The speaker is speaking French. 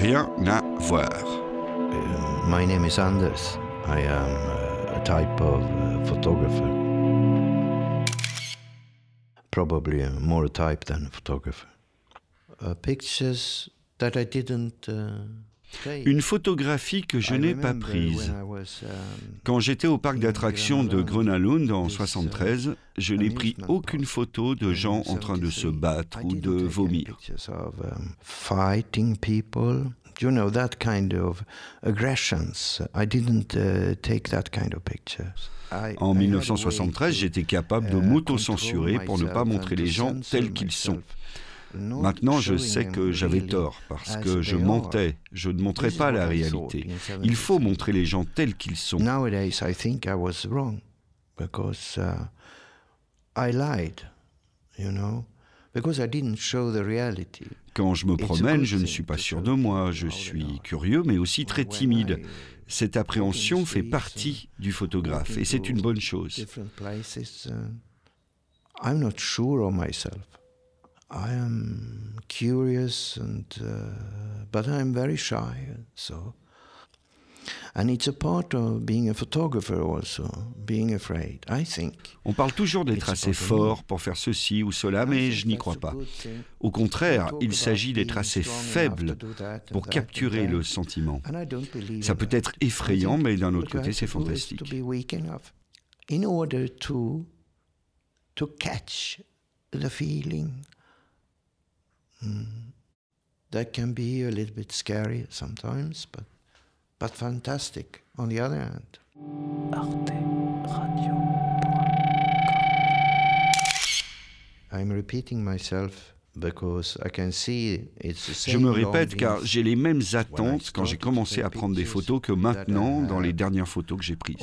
rien à voir. Uh, my name is Anders. I am uh, a type of uh, photographer. Probably uh, more a type than a photographer. Uh, pictures that I didn't uh, take. Une photographie que je n'ai pas prise. um, Quand j'étais au parc d'attractions de Grenalund, en this, uh, 73, je n'ai pris aucune photo de gens en train de se 73. battre ou de vomir. um, fighting people. You know that kind of aggressions? I didn't take that kind of pictures. I- En I had a way 1973, to, j'étais capable de uh, m'auto-censurer pour ne pas montrer les gens tels qu'ils sont. Maintenant, je sais que j'avais tort parce que je mentais, je ne montrais pas la réalité. Il faut 73. montrer les gens tels qu'ils sont. Nowadays, I think I was wrong because uh, I lied, you know, because I didn't show the reality. Quand je me promène, je ne suis pas sûr de moi, je suis curieux mais aussi très timide. Cette appréhension fait partie du photographe et c'est une bonne chose. uh, I'm not sure of myself. I am curious, and uh, but I'm very shy. So, and it's a part of being a photographer also, being afraid. I think. On parle toujours d'être assez fort pour faire ceci ou cela, mais je n'y crois pas. Au contraire, il s'agit d'être assez faible pour capturer le sentiment. Ça peut être effrayant, mais d'un autre côté, c'est fantastique. In order to to catch the feeling. Mm. That can be a little bit scary sometimes, but but fantastic on the other hand. I'm repeating myself because I can see it's the Je same me répète car j'ai les mêmes attentes quand j'ai commencé à take prendre des photos que maintenant dans les dernières photos que j'ai prises.